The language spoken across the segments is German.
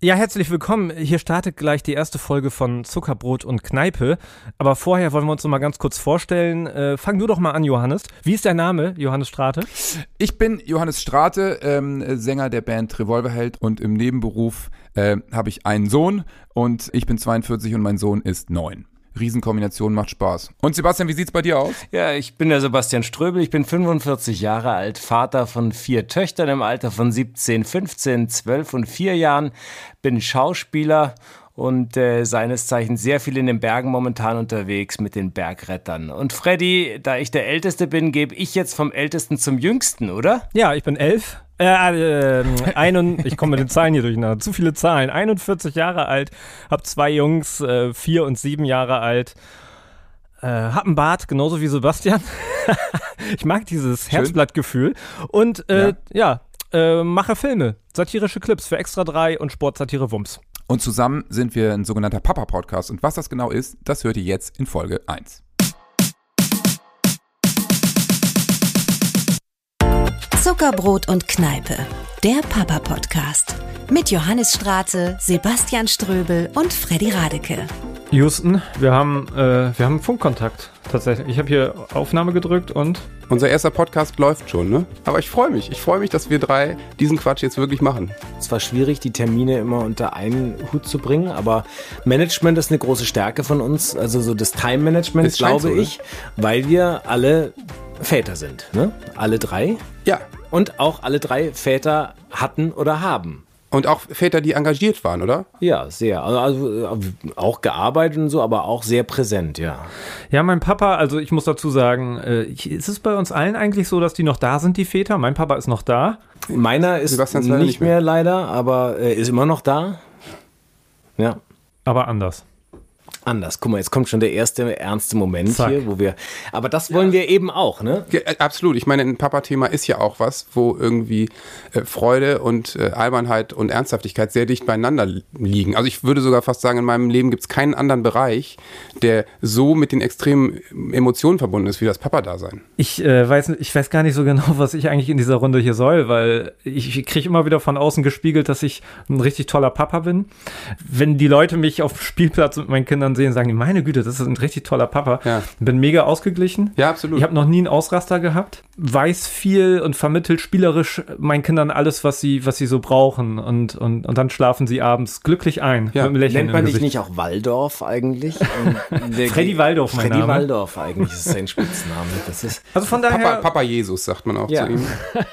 Ja, herzlich willkommen. Hier startet gleich die erste Folge von Zuckerbrot und Kneipe. Aber vorher wollen wir uns noch mal ganz kurz vorstellen. Äh, fang du doch mal an, Johannes. Wie ist dein Name, Johannes Strate? Ich bin Johannes Strate, ähm, Sänger der Band Revolverheld und im Nebenberuf äh, habe ich einen Sohn und ich bin 42 und mein Sohn ist 9. Riesenkombination macht Spaß. Und Sebastian, wie sieht's bei dir aus? Ja, ich bin der Sebastian Ströbel, ich bin 45 Jahre alt, Vater von vier Töchtern im Alter von 17, 15, 12 und 4 Jahren, bin Schauspieler und äh, seines Zeichens sehr viel in den Bergen momentan unterwegs mit den Bergrettern. Und Freddy, da ich der Älteste bin, gebe ich jetzt vom Ältesten zum Jüngsten, oder? Ja, ich bin elf. Äh, äh, ein, ich komme mit den Zahlen hier durcheinander. Zu viele Zahlen. 41 Jahre alt, hab zwei Jungs, äh, vier und sieben Jahre alt. Äh, hab einen Bart, genauso wie Sebastian. ich mag dieses Herzblattgefühl. Und äh, ja, ja äh, mache Filme, satirische Clips für Extra 3 und Sportsatire Wumms. Und zusammen sind wir ein sogenannter Papa-Podcast. Und was das genau ist, das hört ihr jetzt in Folge 1. Zuckerbrot und Kneipe, der Papa-Podcast. Mit Johannes Strate, Sebastian Ströbel und Freddy Radeke. Houston, wir haben, äh, wir haben Funkkontakt tatsächlich. Ich habe hier Aufnahme gedrückt und. Unser erster Podcast läuft schon, ne? Aber ich freue mich. Ich freue mich, dass wir drei diesen Quatsch jetzt wirklich machen. Es war schwierig, die Termine immer unter einen Hut zu bringen, aber Management ist eine große Stärke von uns. Also so das Time-Management, glaube so, ich, ne? weil wir alle Väter sind, ne? Alle drei. Ja. Und auch alle drei Väter hatten oder haben. Und auch Väter, die engagiert waren, oder? Ja, sehr. Also, also, auch gearbeitet und so, aber auch sehr präsent, ja. Ja, mein Papa, also ich muss dazu sagen, äh, ist es bei uns allen eigentlich so, dass die noch da sind, die Väter? Mein Papa ist noch da. Meiner ist nicht, nicht mehr. mehr leider, aber äh, ist immer noch da. Ja. Aber anders anders. Guck mal, jetzt kommt schon der erste ernste Moment Zack. hier, wo wir. Aber das wollen ja. wir eben auch, ne? Ja, äh, absolut. Ich meine, ein Papa-Thema ist ja auch was, wo irgendwie äh, Freude und äh, Albernheit und Ernsthaftigkeit sehr dicht beieinander liegen. Also ich würde sogar fast sagen, in meinem Leben gibt es keinen anderen Bereich, der so mit den extremen Emotionen verbunden ist wie das Papa-Dasein. Ich äh, weiß, ich weiß gar nicht so genau, was ich eigentlich in dieser Runde hier soll, weil ich kriege immer wieder von außen gespiegelt, dass ich ein richtig toller Papa bin. Wenn die Leute mich auf dem Spielplatz mit meinen Kindern sehen, sagen die, meine Güte, das ist ein richtig toller Papa. Ja. Bin mega ausgeglichen. Ja, absolut. Ich habe noch nie einen Ausraster gehabt. Weiß viel und vermittelt spielerisch meinen Kindern alles, was sie, was sie so brauchen. Und, und, und dann schlafen sie abends glücklich ein. Ja. Nennt man dich nicht auch Waldorf eigentlich? Freddy Waldorf, mein Freddy Name. Waldorf eigentlich ist sein Spitzname. Das ist also von daher. Papa, Papa Jesus sagt man auch ja. zu ihm.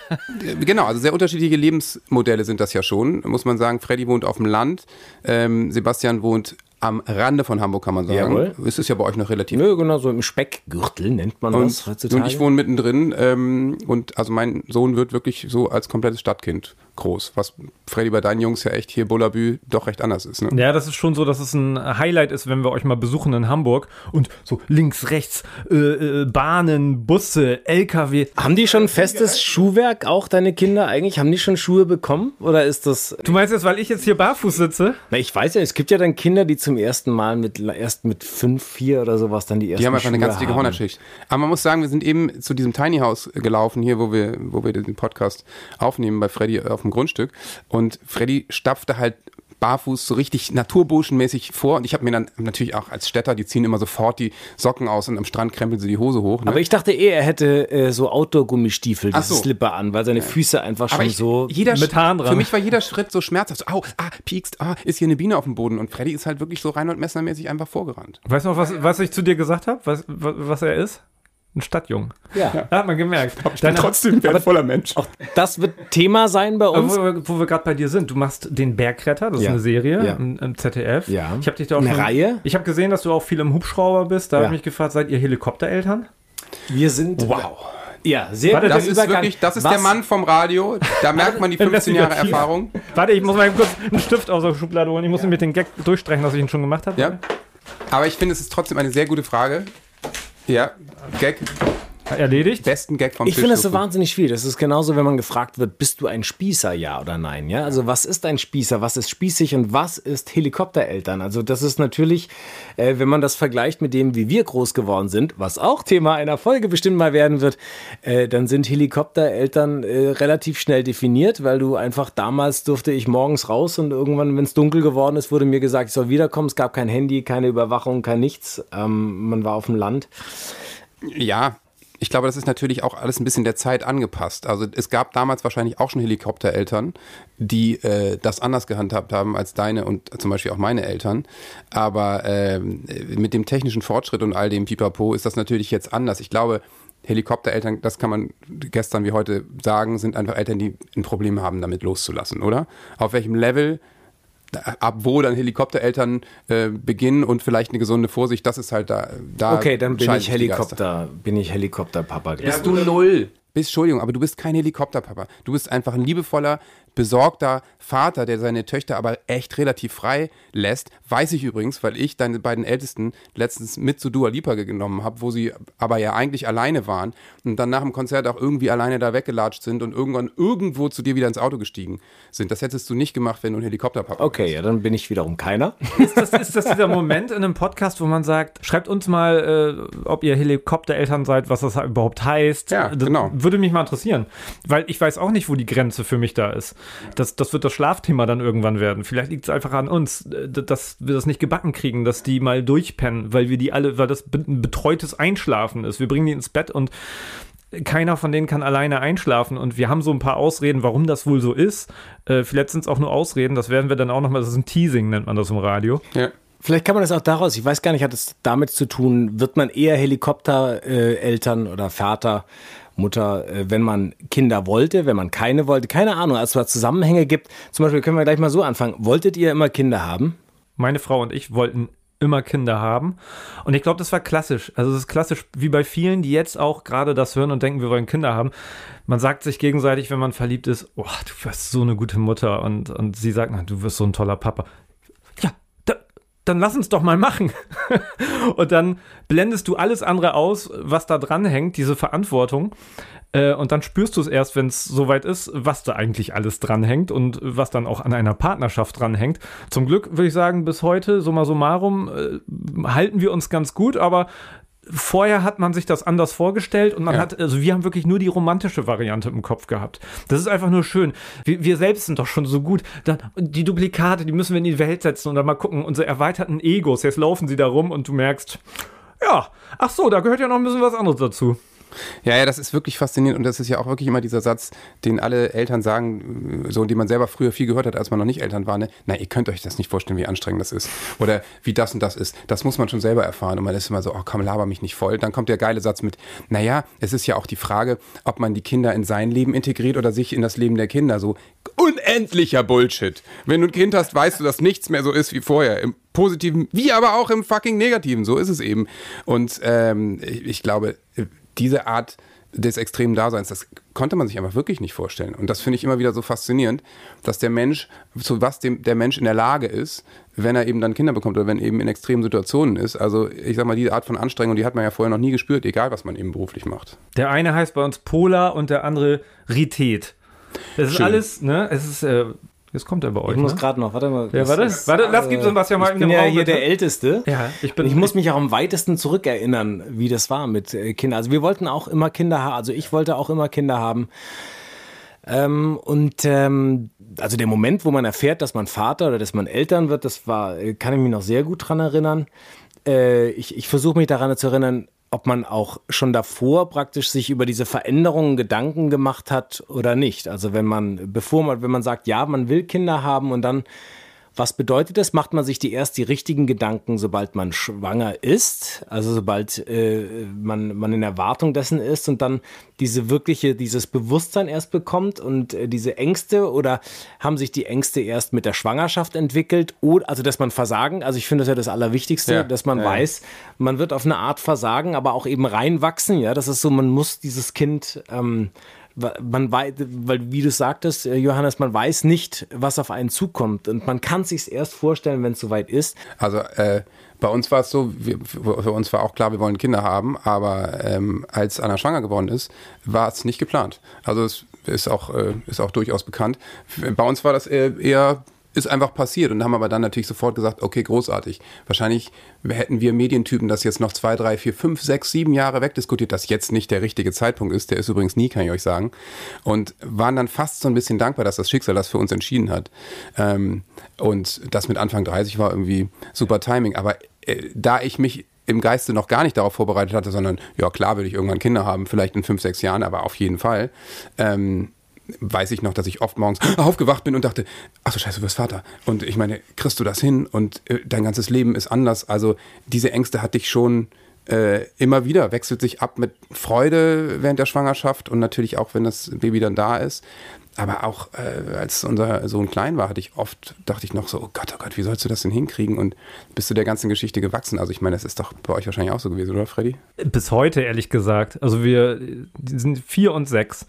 genau, also sehr unterschiedliche Lebensmodelle sind das ja schon, muss man sagen. Freddy wohnt auf dem Land, ähm, Sebastian wohnt am Rande von Hamburg, kann man sagen. Jawohl. Es ist ja bei euch noch relativ. Nö, genau, so im Speckgürtel nennt man und, das heutzutage. Und ich wohne mittendrin ähm, und also mein Sohn wird wirklich so als komplettes Stadtkind groß, was Freddy bei deinen Jungs ja echt hier Bullabü doch recht anders ist. Ne? Ja, das ist schon so, dass es ein Highlight ist, wenn wir euch mal besuchen in Hamburg und so links, rechts äh, äh, Bahnen, Busse, LKW. Haben die schon festes Schuhwerk, auch deine Kinder eigentlich? Haben die schon Schuhe bekommen oder ist das... Du meinst jetzt, weil ich jetzt hier barfuß sitze? Na, ich weiß ja, es gibt ja dann Kinder, die zum ersten Mal mit, erst mit fünf, vier oder sowas dann die ersten Die haben einfach Schuhe eine ganz dicke Hornerschicht. Aber man muss sagen, wir sind eben zu diesem Tiny House gelaufen hier, wo wir, wo wir den Podcast aufnehmen bei Freddy auf dem Grundstück. Und Freddy stapfte halt barfuß so richtig naturburschenmäßig vor und ich habe mir dann natürlich auch als Städter, die ziehen immer sofort die Socken aus und am Strand krempeln sie die Hose hoch. Ne? Aber ich dachte eh, er hätte äh, so Outdoor-Gummistiefel, diese so. Slipper an, weil seine Füße einfach schon ich, so mit Haaren dran. Für mich war jeder Schritt so schmerzhaft. So, au, ah, piekst, ah, ist hier eine Biene auf dem Boden und Freddy ist halt wirklich so Reinhold Messner-mäßig einfach vorgerannt. Weißt du noch, was, was ich zu dir gesagt habe, was, was er ist? Ein Stadtjung. Ja. ja. Hat man gemerkt. Ich bin trotzdem ein wertvoller Mensch. Auch das wird Thema sein bei uns. Wo, wo wir gerade bei dir sind. Du machst den Bergretter, das ja. ist eine Serie ja. im, im, ZDF. Ja. Ich habe dich da auch eine schon, Reihe. Ich habe gesehen, dass du auch viel im Hubschrauber bist. Da habe ich mich gefragt, seid ihr Helikoptereltern? Wir sind. Wow. Ja, sehr Warte, das ist wirklich, das ist Was? der Mann vom Radio. Da merkt man die 15 Jahre Erfahrung. Warte, ich muss mal kurz einen Stift aus der Schublade holen. Ich muss ja. mit den Gag durchstreichen, was ich ihn schon gemacht habe. Ja. Aber ich finde, es ist trotzdem eine sehr gute Frage. Ja, Gag. Erledigt. Besten Gag vom Ich finde das so wahnsinnig schwierig. Das ist genauso, wenn man gefragt wird, bist du ein Spießer, ja oder nein? Ja, also was ist ein Spießer? Was ist spießig und was ist Helikoptereltern? Also das ist natürlich, äh, wenn man das vergleicht mit dem, wie wir groß geworden sind, was auch Thema einer Folge bestimmt mal werden wird, äh, dann sind Helikoptereltern äh, relativ schnell definiert, weil du einfach damals durfte ich morgens raus und irgendwann, wenn es dunkel geworden ist, wurde mir gesagt, ich soll wiederkommen. Es gab kein Handy, keine Überwachung, kein nichts. Ähm, man war auf dem Land. Ja, ich glaube, das ist natürlich auch alles ein bisschen der Zeit angepasst. Also es gab damals wahrscheinlich auch schon Helikoptereltern, die äh, das anders gehandhabt haben als deine und zum Beispiel auch meine Eltern. Aber ähm, mit dem technischen Fortschritt und all dem Pipapo ist das natürlich jetzt anders. Ich glaube, Helikoptereltern, das kann man gestern wie heute sagen, sind einfach Eltern, die ein Problem haben, damit loszulassen, oder? Auf welchem Level ab wo dann Helikoptereltern äh, beginnen und vielleicht eine gesunde Vorsicht, das ist halt da. da Okay, dann bin ich. Helikopter, bin ich Helikopterpapa. ich. Bist du null? Bist, Entschuldigung, aber du bist kein Helikopterpapa. Du bist einfach ein liebevoller, besorgter Vater, der seine Töchter aber echt relativ frei lässt. Weiß ich übrigens, weil ich deine beiden Ältesten letztens mit zu Dua Lipa genommen habe, wo sie aber ja eigentlich alleine waren und dann nach dem Konzert auch irgendwie alleine da weggelatscht sind und irgendwann irgendwo zu dir wieder ins Auto gestiegen sind. Das hättest du nicht gemacht, wenn du ein Helikopterpapa Okay, ja, dann bin ich wiederum keiner. Ist das, ist das dieser Moment in einem Podcast, wo man sagt, schreibt uns mal, äh, ob ihr Helikoptereltern seid, was das überhaupt heißt. Ja, das genau. Würde mich mal interessieren. Weil ich weiß auch nicht, wo die Grenze für mich da ist. Das, das wird das Schlafthema dann irgendwann werden. Vielleicht liegt es einfach an uns, äh, dass wir das nicht gebacken kriegen, dass die mal durchpennen, weil wir die alle, weil das ein betreutes Einschlafen ist. Wir bringen die ins Bett und keiner von denen kann alleine einschlafen und wir haben so ein paar Ausreden, warum das wohl so ist. Äh, vielleicht sind es auch nur Ausreden, das werden wir dann auch nochmal, das ist ein Teasing, nennt man das im Radio. Ja. Vielleicht kann man das auch daraus, ich weiß gar nicht, hat es damit zu tun, wird man eher Helikoptereltern oder Vater, Mutter, äh, wenn man Kinder wollte, wenn man keine wollte, keine Ahnung, als es da Zusammenhänge gibt. Zum Beispiel können wir gleich mal so anfangen. Wolltet ihr immer Kinder haben? meine Frau und ich wollten immer Kinder haben. Und ich glaube, das war klassisch. Also es ist klassisch, wie bei vielen, die jetzt auch gerade das hören und denken, wir wollen Kinder haben. Man sagt sich gegenseitig, wenn man verliebt ist, oh, du wirst so eine gute Mutter. Und, und sie sagt, na, du wirst so ein toller Papa. Dann lass uns doch mal machen. und dann blendest du alles andere aus, was da dran hängt, diese Verantwortung. Äh, Und dann spürst du es erst, wenn es soweit ist, was da eigentlich alles dranhängt und was dann auch an einer Partnerschaft dranhängt. Zum Glück würde ich sagen, bis heute, summa summarum, äh, halten wir uns ganz gut, aber vorher hat man sich das anders vorgestellt und man Ja. hat, also wir haben wirklich nur die romantische Variante im Kopf gehabt. Das ist einfach nur schön. Wir, wir selbst sind doch schon so gut. Dann, die Duplikate, die müssen wir in die Welt setzen und dann mal gucken, unsere erweiterten Egos, jetzt laufen sie da rum und du merkst, ja, ach so, da gehört ja noch ein bisschen was anderes dazu. Ja, ja, das ist wirklich faszinierend und das ist ja auch wirklich immer dieser Satz, den alle Eltern sagen, so, den man selber früher viel gehört hat, als man noch nicht Eltern war. Ne? Na, ihr könnt euch das nicht vorstellen, wie anstrengend das ist. Oder wie das und das ist. Das muss man schon selber erfahren. Und man ist immer so, oh komm, laber mich nicht voll. Dann kommt der geile Satz mit, naja, es ist ja auch die Frage, ob man die Kinder in sein Leben integriert oder sich in das Leben der Kinder. So unendlicher Bullshit. Wenn du ein Kind hast, weißt du, dass nichts mehr so ist wie vorher. Im Positiven, wie aber auch im fucking Negativen. So ist es eben. Und ähm, ich, ich glaube, diese Art des extremen Daseins, das konnte man sich einfach wirklich nicht vorstellen. Und das finde ich immer wieder so faszinierend, dass der Mensch, zu was dem, der Mensch in der Lage ist, wenn er eben dann Kinder bekommt oder wenn eben in extremen Situationen ist. Also ich sag mal, diese Art von Anstrengung, die hat man ja vorher noch nie gespürt, egal was man eben beruflich macht. Der eine heißt bei uns Polar und der andere Ritet. Das ist Schön. alles, ne? Es ist, äh, jetzt kommt er bei euch. Ich muss Ne? gerade noch, warte mal. Ja, das warte, ist, warte, lass gib Sebastian mal ich in bin ja Raum, hier bitte. der Älteste. Ja, ich bin. ich muss mich auch am weitesten zurückerinnern, wie das war mit äh, Kindern. Also wir wollten auch immer Kinder haben, also ich wollte auch immer Kinder haben. Ähm, und ähm, also der Moment, wo man erfährt, dass man Vater oder dass man Eltern wird, das war, äh, kann ich mich noch sehr gut dran erinnern. Äh, ich ich versuche mich daran zu erinnern, ob man auch schon davor praktisch sich über diese Veränderungen Gedanken gemacht hat oder nicht. Also wenn man, bevor man, wenn man sagt, ja, man will Kinder haben und dann was bedeutet das? Macht man sich die erst die richtigen Gedanken, sobald man schwanger ist, also sobald äh, man, man in Erwartung dessen ist und dann diese wirkliche, dieses Bewusstsein erst bekommt und äh, diese Ängste oder haben sich die Ängste erst mit der Schwangerschaft entwickelt? Oder, also, dass man Versagen, also ich finde das ja das Allerwichtigste, Ja, dass man ja, weiß, man wird auf eine Art versagen, aber auch eben reinwachsen, ja, das ist so, man muss dieses Kind ähm, man weiß, weil wie du sagtest, äh, Johannes, man weiß nicht, was auf einen zukommt und man kann sich erst vorstellen, wenn es soweit ist. Also äh, bei uns war es so, wir, für uns war auch klar, wir wollen Kinder haben, aber ähm, als Anna schwanger geworden ist, war es nicht geplant. Also es ist auch, äh, ist auch durchaus bekannt. Bei uns war das eher ist einfach passiert und haben aber dann natürlich sofort gesagt, okay, großartig. Wahrscheinlich hätten wir Medientypen das jetzt noch zwei, drei, vier, fünf, sechs, sieben Jahre wegdiskutiert, dass jetzt nicht der richtige Zeitpunkt ist. Der ist übrigens nie, kann ich euch sagen. Und waren dann fast so ein bisschen dankbar, dass das Schicksal das für uns entschieden hat. Ähm, und das mit Anfang 30 war irgendwie super Timing. Aber äh, da ich mich im Geiste noch gar nicht darauf vorbereitet hatte, sondern ja klar würde ich irgendwann Kinder haben, vielleicht in fünf, sechs Jahren, aber auf jeden Fall. Ähm, weiß ich noch, dass ich oft morgens aufgewacht bin und dachte, ach so scheiße, du wirst Vater. Und ich meine, kriegst du das hin und äh, dein ganzes Leben ist anders. Also diese Ängste hatte ich schon äh, immer wieder, wechselt sich ab mit Freude während der Schwangerschaft und natürlich auch, wenn das Baby dann da ist. Aber auch äh, als unser Sohn klein war, hatte ich oft, dachte ich noch so, oh Gott, oh Gott, wie sollst du das denn hinkriegen? Und bist du der ganzen Geschichte gewachsen? Also ich meine, das ist doch bei euch wahrscheinlich auch so gewesen, oder Freddy? Bis heute, ehrlich gesagt. Also wir sind vier und sechs.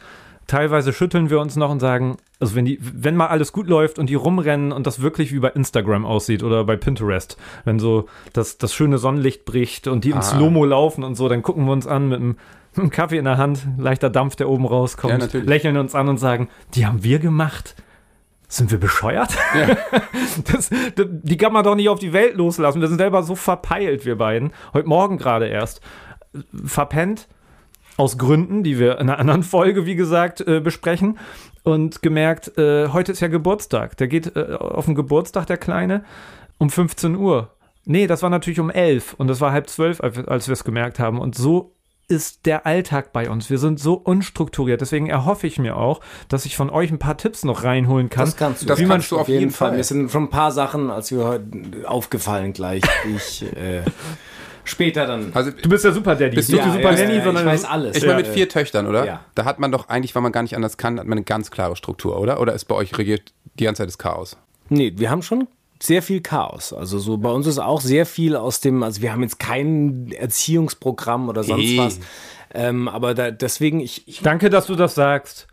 Teilweise schütteln wir uns noch und sagen, also wenn die, wenn mal alles gut läuft und die rumrennen und das wirklich wie bei Instagram aussieht oder bei Pinterest, wenn so das, das schöne Sonnenlicht bricht und die ah. in Slow-Mo laufen und so, dann gucken wir uns an mit einem, Kaffee in der Hand, leichter Dampf, der oben rauskommt, ja, lächeln uns an und sagen, die haben wir gemacht. Sind wir bescheuert? Ja. Das, die kann man doch nicht auf die Welt loslassen. Wir sind selber so verpeilt, wir beiden. Heute Morgen gerade erst. Verpennt aus Gründen, die wir in einer anderen Folge, wie gesagt, äh, besprechen. Und gemerkt, äh, heute ist ja Geburtstag. Der geht äh, auf den Geburtstag, der Kleine, um 15 Uhr. Nee, das war natürlich um 11 und das war halb zwölf, als wir es gemerkt haben. Und so ist der Alltag bei uns. Wir sind so unstrukturiert. Deswegen erhoffe ich mir auch, dass ich von euch ein paar Tipps noch reinholen kann. Das kannst du, das kannst du auf jeden Fall. Fall. Mir sind schon ein paar Sachen, als wir heute aufgefallen gleich. ich äh, später dann. Also, du bist ja Super Daddy. Bist du ja, die Super ja, Nanny, sondern ich weiß alles. Ich meine, mit vier Töchtern, oder? Ja. Da hat man doch eigentlich, weil man gar nicht anders kann, hat man eine ganz klare Struktur, oder? Oder ist bei euch regiert die ganze Zeit das Chaos? Nee, wir haben schon sehr viel Chaos. Also so bei uns ist auch sehr viel aus dem, also wir haben jetzt kein Erziehungsprogramm oder sonst hey. was. Ähm, aber da, deswegen, ich, ich. Danke, dass du das sagst.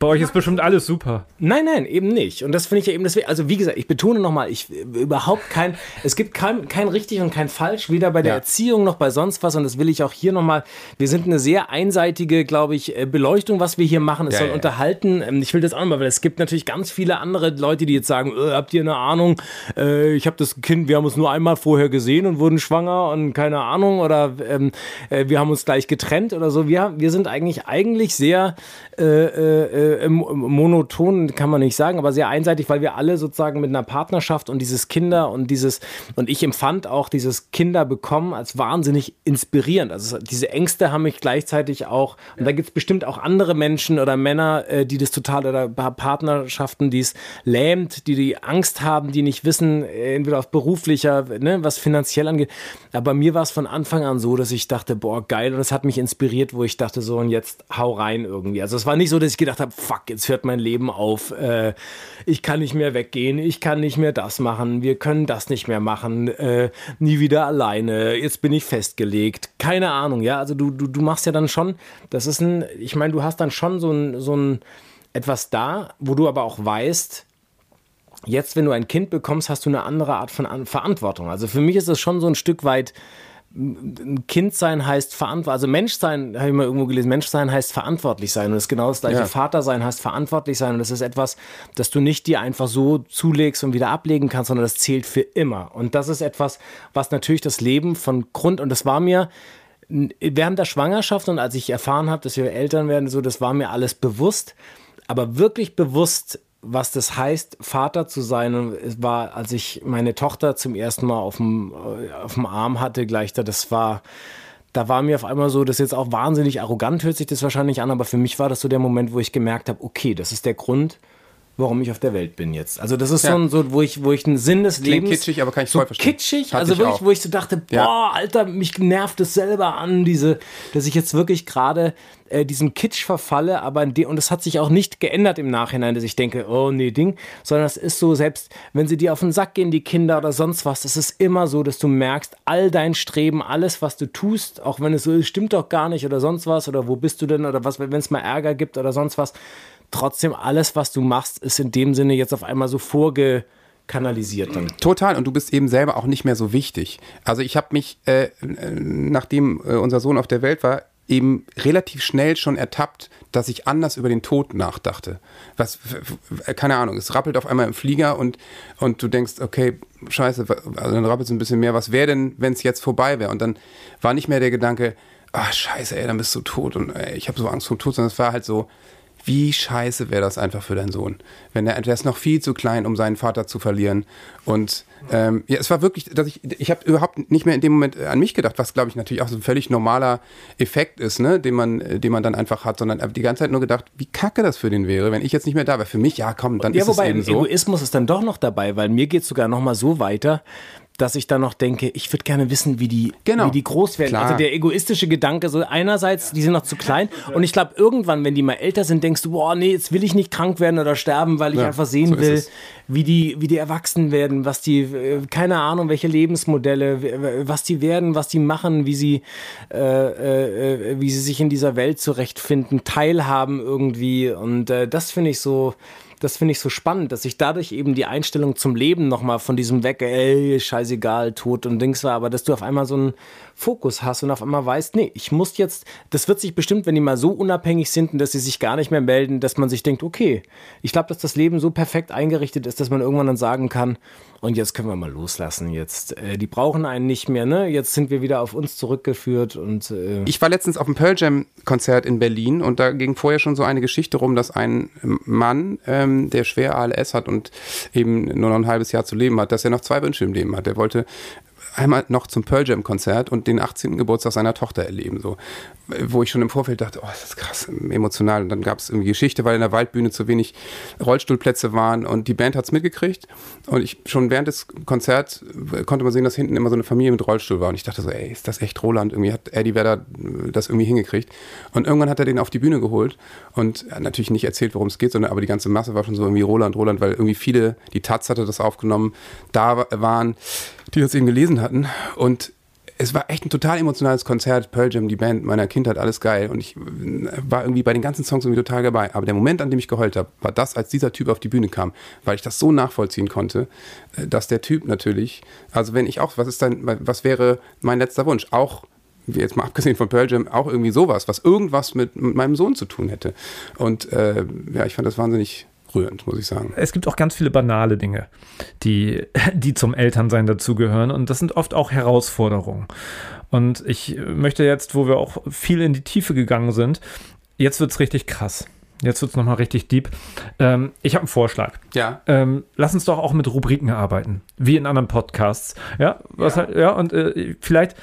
Bei euch ist bestimmt alles super. Nein, nein, eben nicht. Und das finde ich ja eben deswegen, also wie gesagt, ich betone nochmal, ich überhaupt kein, es gibt kein, kein richtig und kein falsch, weder bei der ja. Erziehung noch bei sonst was. Und das will ich auch hier nochmal, wir sind eine sehr einseitige, glaube ich, äh, Beleuchtung, was wir hier machen. Es ja, soll ja. unterhalten. Ähm, ich will das auch nochmal, weil es gibt natürlich ganz viele andere Leute, die jetzt sagen, äh, habt ihr eine Ahnung, äh, ich habe das Kind, wir haben uns nur einmal vorher gesehen und wurden schwanger und keine Ahnung oder ähm, äh, wir haben uns gleich getrennt oder so. Wir, wir sind eigentlich, eigentlich sehr äh, äh, äh, monoton kann man nicht sagen, aber sehr einseitig, weil wir alle sozusagen mit einer Partnerschaft und dieses Kinder und dieses, und ich empfand auch dieses Kinder bekommen als wahnsinnig inspirierend. Also diese Ängste haben mich gleichzeitig auch, und da gibt es bestimmt auch andere Menschen oder Männer, äh, die das total, oder Partnerschaften, die es lähmt, die die Angst haben, die nicht wissen, äh, entweder auf beruflicher, ne, was finanziell angeht. Aber mir war es von Anfang an so, dass ich dachte, boah, geil, und das hat mich inspiriert, wo ich dachte, so, und jetzt hau rein irgendwie. Also es war nicht so, dass ich gedacht habe, fuck, jetzt hört mein Leben auf, äh, ich kann nicht mehr weggehen, ich kann nicht mehr das machen, wir können das nicht mehr machen, äh, nie wieder alleine, jetzt bin ich festgelegt, keine Ahnung, ja, also du, du, du machst ja dann schon, das ist ein, ich meine, du hast dann schon so ein, so ein etwas da, wo du aber auch weißt, jetzt, wenn du ein Kind bekommst, hast du eine andere Art von Verantwortung. Also für mich ist es schon so ein Stück weit, Kind sein heißt verantwortlich, also Mensch sein, habe ich mal irgendwo gelesen, Mensch sein heißt verantwortlich sein und das ist genau das gleiche. Ja. Vater sein heißt verantwortlich sein und das ist etwas, das du nicht dir einfach so zulegst und wieder ablegen kannst, sondern das zählt für immer. Und das ist etwas, was natürlich das Leben von Grund, und das war mir während der Schwangerschaft und als ich erfahren habe, dass wir Eltern werden, so, das war mir alles bewusst, aber wirklich bewusst was das heißt, Vater zu sein. Und es war, als ich meine Tochter zum ersten Mal auf dem, äh, auf dem Arm hatte, gleich da, das war, da war mir auf einmal so, das jetzt auch wahnsinnig arrogant, hört sich das wahrscheinlich an, aber für mich war das so der Moment, wo ich gemerkt habe, okay, das ist der Grund, warum ich auf der Welt bin jetzt. Also das ist Ja. so, ein, so wo ich, wo ich einen Sinn des Klingt Lebens kitschig, aber kann ich so voll verstehen. kitschig, Hatte also ich wirklich, auch. wo ich so dachte, boah, Ja. Alter, mich nervt es selber an, diese, dass ich jetzt wirklich gerade äh, diesem Kitsch verfalle, aber in und es hat sich auch nicht geändert im Nachhinein, dass ich denke, oh nee, Ding, sondern es ist so, selbst wenn sie dir auf den Sack gehen, die Kinder oder sonst was, es ist immer so, dass du merkst, all dein Streben, alles, was du tust, auch wenn es so ist, stimmt doch gar nicht oder sonst was oder wo bist du denn oder was, wenn es mal Ärger gibt oder sonst was, trotzdem alles, was du machst, ist in dem Sinne jetzt auf einmal so vorgekanalisiert dann. Total, und du bist eben selber auch nicht mehr so wichtig. Also ich habe mich, äh, äh, nachdem äh, unser Sohn auf der Welt war, eben relativ schnell schon ertappt, dass ich anders über den Tod nachdachte. Was, f- keine Ahnung, es rappelt auf einmal im Flieger und, und du denkst, okay, scheiße, also dann rappelt es ein bisschen mehr, was wäre denn, wenn es jetzt vorbei wäre? Und dann war nicht mehr der Gedanke, ah scheiße, ey, dann bist du tot und ey, ich habe so Angst vor dem Tod, sondern es war halt so, wie scheiße wäre das einfach für deinen Sohn. Wenn er, der ist noch viel zu klein, um seinen Vater zu verlieren. Und ähm, ja, es war wirklich, dass ich, ich habe überhaupt nicht mehr in dem Moment an mich gedacht, was glaube ich natürlich auch so ein völlig normaler Effekt ist, ne, den man, äh, den man dann einfach hat, sondern die ganze Zeit nur gedacht, wie kacke das für den wäre, wenn ich jetzt nicht mehr da wäre. Für mich, ja komm, dann Ja, ist wobei es eben so. Egoismus ist dann doch noch dabei, weil mir geht es sogar noch mal so weiter, dass ich dann noch denke, ich würde gerne wissen, wie die, Genau. wie die groß werden. Klar. Also der egoistische Gedanke, so einerseits, die sind noch zu klein und ich glaube, irgendwann, wenn die mal älter sind, denkst du, boah, nee, jetzt will ich nicht krank werden oder sterben, weil ich Ja, einfach sehen so will, wie die, wie die erwachsen werden, was die, äh, keine Ahnung, welche Lebensmodelle, was die werden, was die machen, wie sie, äh, äh, äh, wie sie sich in dieser Welt zurechtfinden, teilhaben irgendwie und äh, das finde ich so, das finde ich so spannend, dass sich dadurch eben die Einstellung zum Leben nochmal von diesem weg, ey, scheißegal, tot und Dings war, aber dass du auf einmal so einen Fokus hast und auf einmal weißt, nee, ich muss jetzt, das wird sich bestimmt, wenn die mal so unabhängig sind und dass sie sich gar nicht mehr melden, dass man sich denkt, okay, ich glaube, dass das Leben so perfekt eingerichtet ist, dass man irgendwann dann sagen kann, und jetzt können wir mal loslassen, jetzt, äh, die brauchen einen nicht mehr, ne, jetzt sind wir wieder auf uns zurückgeführt und äh, Ich war letztens auf einem Pearl Jam Konzert in Berlin und da ging vorher schon so eine Geschichte rum, dass ein Mann, ähm, der schwer ALS hat und eben nur noch ein halbes Jahr zu leben hat, dass er noch zwei Wünsche im Leben hat. Er wollte einmal noch zum Pearl Jam Konzert und den 18. Geburtstag seiner Tochter erleben, so. Wo ich schon im Vorfeld dachte, oh, das ist krass, emotional. Und dann gab es irgendwie Geschichte, weil in der Waldbühne zu wenig Rollstuhlplätze waren und die Band hat es mitgekriegt und ich schon während des Konzerts äh, konnte man sehen, dass hinten immer so eine Familie mit Rollstuhl war und ich dachte so, ey, ist das echt Roland? Irgendwie hat Eddie Vedder äh, das irgendwie hingekriegt und irgendwann hat er den auf die Bühne geholt und hat natürlich nicht erzählt, worum es geht, sondern aber die ganze Masse war schon so irgendwie Roland, Roland, weil irgendwie viele, die Taz hatte das aufgenommen, da wa- waren, die das eben gelesen hatten und es war echt ein total emotionales Konzert. Pearl Jam, die Band meiner Kindheit, alles geil. Und ich äh, war irgendwie bei den ganzen Songs irgendwie total dabei. Aber der Moment, an dem ich geheult habe, war das, als dieser Typ auf die Bühne kam, weil ich das so nachvollziehen konnte, äh, dass der Typ natürlich, also wenn ich auch, was ist dann, was wäre mein letzter Wunsch? Auch jetzt mal abgesehen von Pearl Jam, auch irgendwie sowas, was irgendwas mit, mit meinem Sohn zu tun hätte. Und äh, ja, ich fand das wahnsinnig rührend, muss ich sagen. es gibt auch ganz viele banale Dinge, die, die zum Elternsein dazugehören. Und das sind oft auch Herausforderungen. Und ich möchte jetzt, wo wir auch viel in die Tiefe gegangen sind, jetzt wird es richtig krass. Jetzt wird es nochmal richtig deep. Ähm, ich habe einen Vorschlag. Ja. Ähm, lass uns doch auch mit Rubriken arbeiten, wie in anderen Podcasts. Ja, was Ja. Halt, ja und äh, vielleicht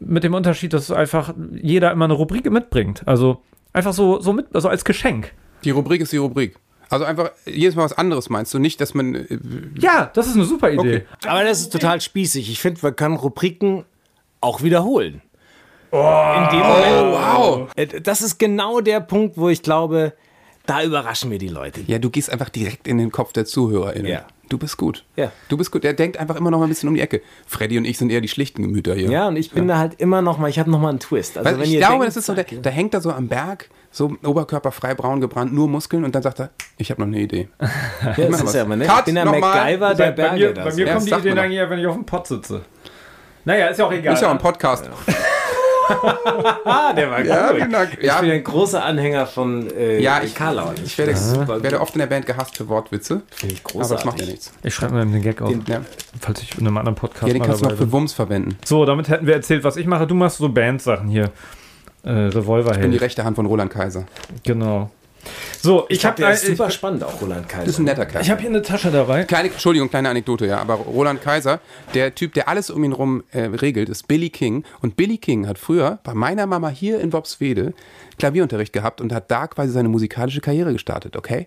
mit dem Unterschied, dass einfach jeder immer eine Rubrik mitbringt. Also einfach so, so mit, also als Geschenk. Die Rubrik ist die Rubrik. Also einfach jedes Mal was anderes meinst du nicht, dass man äh, Ja, das ist eine super Idee. Okay. Aber das ist total spießig. Ich finde, wir können Rubriken auch wiederholen. Oh. In dem Moment. wow. Äh, Das ist genau der Punkt, wo ich glaube, da überraschen wir die Leute. Ja, du gehst einfach direkt in den Kopf der ZuhörerInnen. Ja. Du bist gut. Ja. Du bist gut. Der denkt einfach immer noch mal ein bisschen um die Ecke. Freddy und ich sind eher die schlichten Gemüter hier. Ja, und ich bin da halt immer noch mal, ich habe noch mal einen Twist. Also Weil wenn ich ihr glaube, denkt, das ist so, der, da hängt er so am Berg, so oberkörperfrei braun gebrannt, nur Muskeln und dann sagt er, ich habe noch eine Idee. ja, das ist was. ja immer, ne? Cut, ich bin der. MacGyver der Berge. bei mir, bei mir Ja, kommen die doch. eigentlich eher, wenn ich auf dem Pott sitze. Naja, ist ja auch egal. Ist ja auch ein Podcast. Ah, der war Ja, gut. vielen Dank. Ich Ja. bin ein großer Anhänger von äh, Ja, ich, Karlau. ich werde, werde oft in der Band gehasst für Wortwitze. Finde ich Aber das macht ja großartig. nichts. Ich schreibe mir den Gag auf, Ja, falls ich in einem anderen Podcast ja den kannst du noch für. Wumms verwenden. So, damit hätten wir erzählt, was ich mache. Du machst so Bandsachen hier. Äh, Ich bin die Revolverheld. rechte Hand von Roland Kaiser. Genau. So, ich, Ich habe der ist ich, super spannend, auch Roland Kaiser. Das ist ein netter Kerl. ich hab hier eine Tasche dabei. Kleine, Entschuldigung, kleine Anekdote, ja. Aber Roland Kaiser, der Typ, der alles um ihn rum äh, regelt, ist Billy King. Und Billy King hat früher bei meiner Mama hier in Bobswede Klavierunterricht gehabt und hat da quasi seine musikalische Karriere gestartet, okay?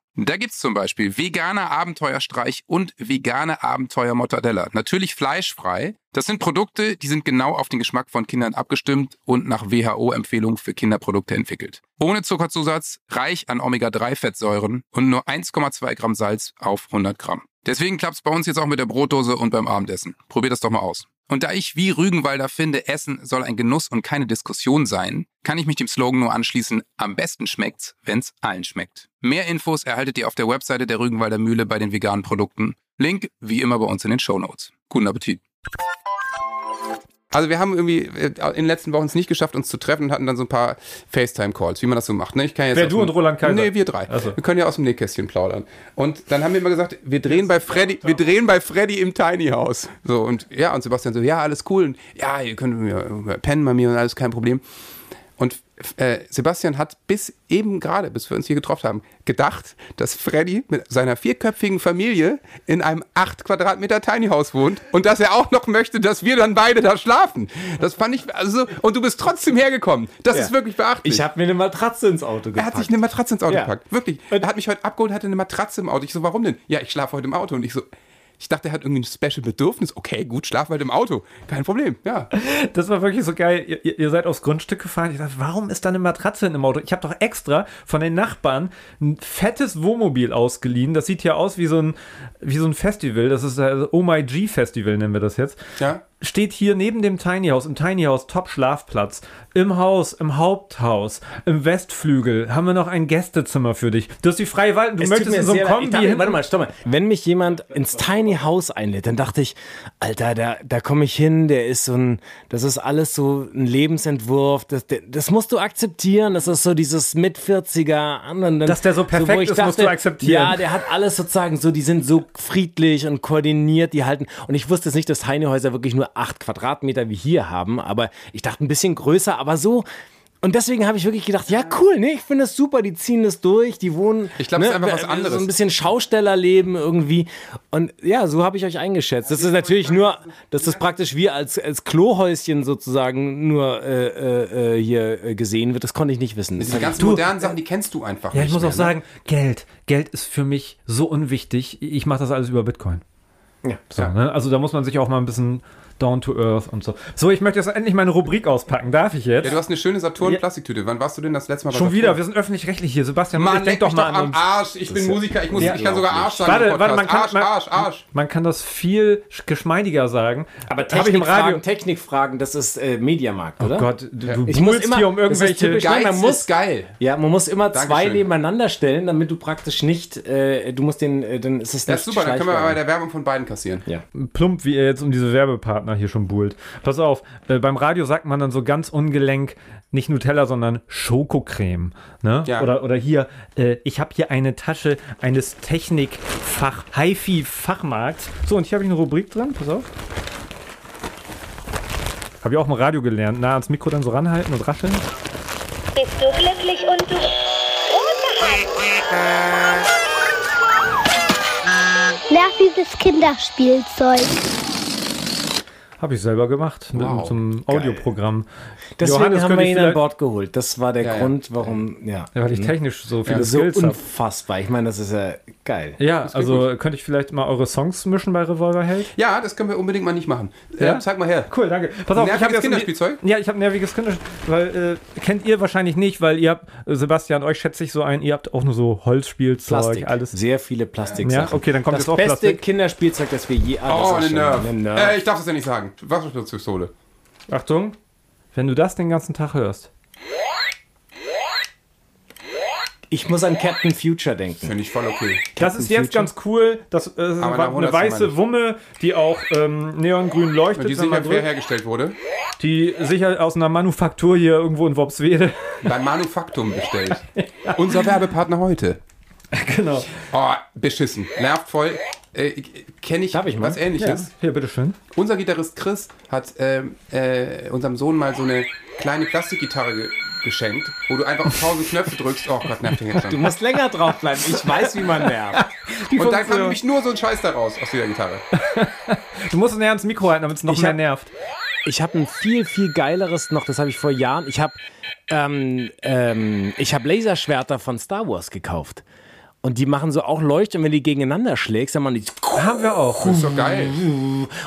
Da gibt's zum Beispiel veganer Abenteuerstreich und vegane Abenteuer Mortadella. Natürlich fleischfrei. Das sind Produkte, die sind genau auf den Geschmack von Kindern abgestimmt und nach WHO-Empfehlung für Kinderprodukte entwickelt. Ohne Zuckerzusatz, reich an Omega-3-Fettsäuren und nur 1,2 Gramm Salz auf 100 Gramm. Deswegen klappt's bei uns jetzt auch mit der Brotdose und beim Abendessen. Probiert das doch mal aus. Und da ich wie Rügenwalder finde, Essen soll ein Genuss und keine Diskussion sein, kann ich mich dem Slogan nur anschließen, am besten schmeckt's, wenn's allen schmeckt. Mehr Infos erhaltet ihr auf der Webseite der Rügenwalder Mühle bei den veganen Produkten. Link wie immer bei uns in den Show Notes. Guten Appetit. Also wir haben irgendwie äh, in den letzten Wochen es nicht geschafft, uns zu treffen und hatten dann so ein paar FaceTime-Calls, wie man das so macht. Ne? Ich kann jetzt Wer, du dem- und Roland Kaiser? Nee, wir drei. So. Wir können ja aus dem Nähkästchen plaudern. Und dann haben wir immer gesagt, wir drehen bei Freddy, wir drehen bei Freddy im Tiny House. So und ja, und Sebastian so, ja, alles cool. Und, ja, ihr könnt mir pennen bei mir und alles kein Problem. Und äh, Sebastian hat bis eben gerade, bis wir uns hier getroffen haben, gedacht, dass Freddy mit seiner vierköpfigen Familie in einem 8 Quadratmeter Tiny House wohnt und dass er auch noch möchte, dass wir dann beide da schlafen. Das fand ich, also, und du bist trotzdem hergekommen. Das Ja. ist wirklich beachtlich. Ich habe mir eine Matratze ins Auto er gepackt. hat sich eine Matratze ins Auto Ja. gepackt. Wirklich. Er hat mich heute abgeholt, hatte eine Matratze im Auto. Ich so, warum denn? Ja, ich schlafe heute im Auto. Und ich so, ich dachte, er hat irgendwie ein Special Bedürfnis. Okay, gut, schlaf halt im Auto. Kein Problem. Ja. Das war wirklich so geil. Ihr, ihr- seid aufs Grundstück gefahren. Ich dachte, warum ist da eine Matratze in dem Auto? Ich habe doch extra von den Nachbarn ein fettes Wohnmobil ausgeliehen. Das sieht ja aus wie so ein, wie so ein Festival. Das ist das Oh My G Festival, nennen wir das jetzt. Ja. Steht hier neben dem Tiny House, im Tiny House, Top-Schlafplatz. Im Haus, im Haupthaus, im Westflügel haben wir noch ein Gästezimmer für dich. Du hast die freie Wahl. Du Es möchtest in so einem Kombi dachte, Warte mal, stopp mal. Wenn mich jemand ins Tiny House einlädt, dann dachte ich, Alter, da, da komme ich hin, der ist so ein, das ist alles so ein Lebensentwurf, das, das musst du akzeptieren, das ist so dieses mit 40er an und dann, Dass der so perfekt ich ist, musst du akzeptieren. Ja, der hat alles sozusagen so, die sind so friedlich und koordiniert, die halten, und ich wusste jetzt nicht, dass Tiny Häuser wirklich nur acht Quadratmeter wie hier haben, aber ich dachte ein bisschen größer, aber so, und deswegen habe ich wirklich gedacht, ja cool, ne, ich finde das super, die ziehen das durch, die wohnen. Ich glaub, es ist ne, einfach was so anderes. ein bisschen Schaustellerleben irgendwie. Und ja, so habe ich euch eingeschätzt. Das ist natürlich nur, das ist praktisch wie als, als Klohäuschen sozusagen nur äh, äh, äh, hier äh, gesehen wird. Das konnte ich nicht wissen. Diese ganzen modernen Sachen, die kennst du einfach Ja, nicht ich muss mehr, auch ne? sagen, Geld. Geld ist für mich so unwichtig. Ich mache das alles über Bitcoin. Ja. So, ne? Also da muss man sich auch mal ein bisschen down to earth und so. So, ich möchte jetzt endlich meine Rubrik auspacken. Darf ich jetzt? Ja, du hast eine schöne Saturn Ja. Plastiktüte. Wann warst du denn das letzte Mal bei Schon Saturn? wieder, wir sind öffentlich-rechtlich hier. Sebastian, Mann, leck denk doch doch mal an am uns. Arsch. Ich bin Musiker, ich muss, Ja. ich kann sogar Arsch sagen Warte, warte, man kann, Arsch, man, Arsch, Arsch. man kann das viel sch- geschmeidiger sagen. Aber Hab ich im Radio. Technikfragen, Technikfragen, das ist äh, Mediamarkt, oder? Oh Gott, du, du Ich muss immer- hier um das ist irgendwelche. Geiz man muss- ist geil. Ja, man muss immer zwei Dankeschön. nebeneinander stellen, damit du praktisch nicht, äh, du musst den, äh, dann ist es Das ist nicht super, dann können wir bei der Werbung von beiden kassieren. Ja. plump, wie ihr jetzt um diese Werbepartner hier schon buhlt. Pass auf, äh, beim Radio sagt man dann so ganz ungelenk nicht Nutella, sondern Schokocreme. Ne? Ja. Oder, oder hier, äh, ich habe hier eine Tasche eines Technikfach, HiFi-Fachmarkts. So, und hier habe ich eine Rubrik drin, pass auf. Habe ich auch im Radio gelernt. Nah ans Mikro dann so ranhalten und rascheln. Bist du glücklich und du Nerviges Kinderspielzeug. Habe ich selber gemacht mit Wow, so einem. Audioprogramm. Deswegen Johannes, haben wir ich ihn an Bord geholt. Das war der Ja, ja. Grund, warum, ja. Ja, weil ich technisch so viele so Skills unfassbar. Ich meine, das ist ja geil. Ja, also könnte ich vielleicht mal eure Songs mischen bei Revolverheld? Ja, das können wir unbedingt mal nicht machen. Ja? Äh, zeig mal her. Cool, danke. Pass auf, ich Nerviges habe jetzt Kinderspielzeug? Ja, ich habe nerviges Kinderspielzeug, weil äh, kennt ihr wahrscheinlich nicht, weil ihr habt äh, Sebastian, euch schätze ich so ein, ihr habt auch nur so Holzspielzeug, Plastik. alles. Sehr viele Plastik. Ja, okay, dann kommt das jetzt auch beste Plastik. Kinderspielzeug, das wir je das Oh, ist eine schon Nerf. eine Nerf. Äh, ich darf das ja nicht sagen. Wasserstoffpistole. Achtung, wenn du das den ganzen Tag hörst. ich muss an Captain Future denken. Finde ich voll okay. Das ist jetzt Future. ganz cool. Das äh, ist Aber eine, nach eine 100 meine weiße. Wumme, die auch ähm, neongrün leuchtet. Die wenn sicher man fair drückt. hergestellt wurde. die sicher aus einer Manufaktur hier irgendwo in Worpswede. Beim Manufaktum bestellt. Unser Werbepartner heute. genau. Oh, beschissen. Nervt voll. Äh, Kenne ich, ich mal? was ähnliches. Hier, bitteschön. Unser Gitarrist Chris hat ähm, äh, unserem Sohn mal so eine kleine Plastikgitarre ge geschenkt, wo du einfach auf tausend Knöpfe drückst. Oh Gott, nervt den jetzt Du schon. musst länger draufbleiben. Ich weiß, wie man nervt. Und dann kam nämlich nur so ein Scheiß daraus aus dieser Gitarre. Du musst es näher ans Mikro halten, damit es noch Ich mehr hab- nervt. Ich habe ein viel, viel geileres noch, das habe ich vor Jahren. Ich habe ähm, ähm, ich hab Laserschwerter von Star Wars gekauft. Und die machen so auch Leuchte, und wenn die gegeneinander schlägst, dann machen die. Haben wir auch. Das ist doch geil.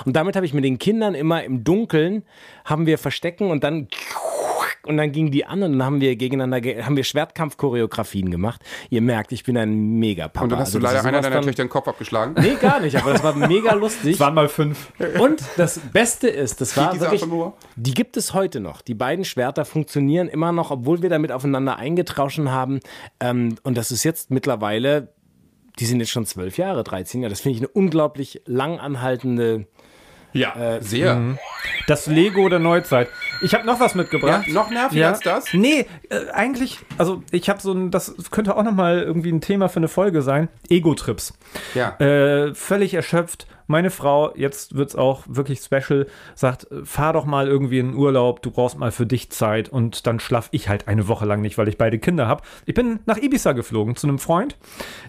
Und damit habe ich mit den Kindern immer im Dunkeln, haben wir Verstecken und dann. Und dann gingen die an und dann haben wir gegeneinander, ge- haben wir Schwertkampf-Choreografien gemacht. Ihr merkt, ich bin ein Mega-Papa. Und dann hast du Also leider einer deiner Töchter den Kopf abgeschlagen. Nee, gar nicht, aber das war mega lustig. Es waren mal fünf. Und das Beste ist, das war Art wirklich, die gibt es heute noch. Die beiden Schwerter funktionieren immer noch, obwohl wir damit aufeinander eingetrauschen haben. Ähm, und das ist jetzt mittlerweile, die sind jetzt schon zwölf Jahre, 13 Jahre. Das finde ich eine unglaublich lang anhaltende. Ja. Sehr. Das Lego der Neuzeit. Ich habe noch was mitgebracht. Ja, noch nerviger als das? Nee, äh, eigentlich, also ich habe so ein, das könnte auch noch mal irgendwie ein Thema für eine Folge sein. Ego-Trips. Ja. Äh, völlig erschöpft. Meine Frau, jetzt wird's auch wirklich special, sagt, fahr doch mal irgendwie in den Urlaub, du brauchst mal für dich Zeit und dann schlaf ich halt eine Woche lang nicht, weil ich beide Kinder habe. Ich bin nach Ibiza geflogen zu einem Freund,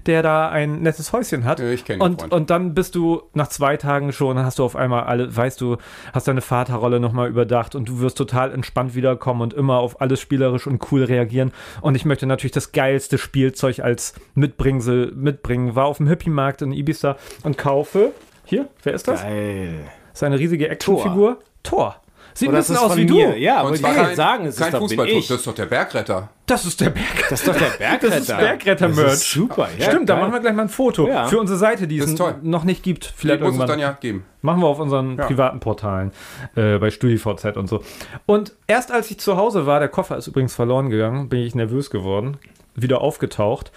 der da ein nettes Häuschen hat. Ich kenn den und, Freund. und dann bist du nach zwei Tagen schon, hast du auf einmal alle, weißt du, hast deine Vaterrolle nochmal überdacht und du wirst total entspannt wiederkommen und immer auf alles spielerisch und cool reagieren. Und ich möchte natürlich das geilste Spielzeug als Mitbringsel mitbringen. War auf dem Hippie-Markt in Ibiza und kaufe. Hier, wer ist das? Geil. Das ist eine riesige Actionfigur. Tor. Sieht ein Oder das bisschen aus von wie mir. du. Ja, Und ich zwar gerade kein, sagen, es kein ist ich. das ist doch der Bergretter. Das ist der Berg. Das ist doch der Bergretter. Das ist Bergretter-Merch. Das ist super. Ja, Stimmt, da geil. machen wir gleich mal ein Foto Ja. für unsere Seite, die es noch nicht gibt. Die Vielleicht muss es dann ja geben. Machen wir auf unseren Ja. privaten Portalen, äh, bei StudiVZ und so. Und erst als ich zu Hause war, der Koffer ist übrigens verloren gegangen, bin ich nervös geworden, wieder aufgetaucht,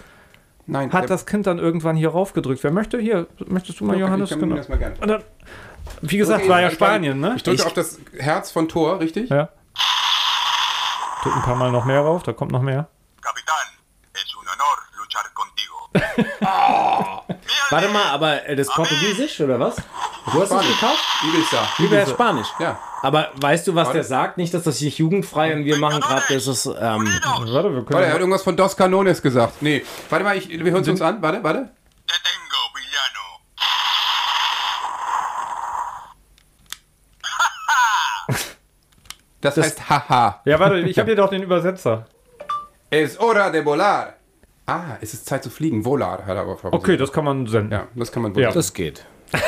Nein, hat das Kind dann irgendwann hier raufgedrückt. Wer möchte? Hier, möchtest du mal, Okay, Johannes? ich kann Genau. das mal gerne. Und dann, wie gesagt, Okay, war ja Spanien, ne? Ich drücke auf das Herz von Thor, richtig? Ja. Drück ein paar Mal noch mehr rauf, da kommt noch mehr. Capitán, Warte mal, aber äh, das Portugiesisch oder was? Du hast das Spanisch. gekauft? Ibiza. Über Spanisch. Ja. Aber weißt du, was Warte. der sagt? Nicht, dass das nicht jugendfrei und wir machen gerade, das ist, ähm, Warte, wir Warte, er können. hat irgendwas von Dos Canones gesagt. Nee, warte mal, ich, wir hören es uns an. Warte, warte. Villano. Das, heißt Haha. Ja, warte, ich habe hier doch den Übersetzer. Es hora de volar. Ah, es ist Zeit zu fliegen. Volar hat er aber vorgesehen. Okay, das kann man senden. Ja, das kann man wohl. Ja. das geht.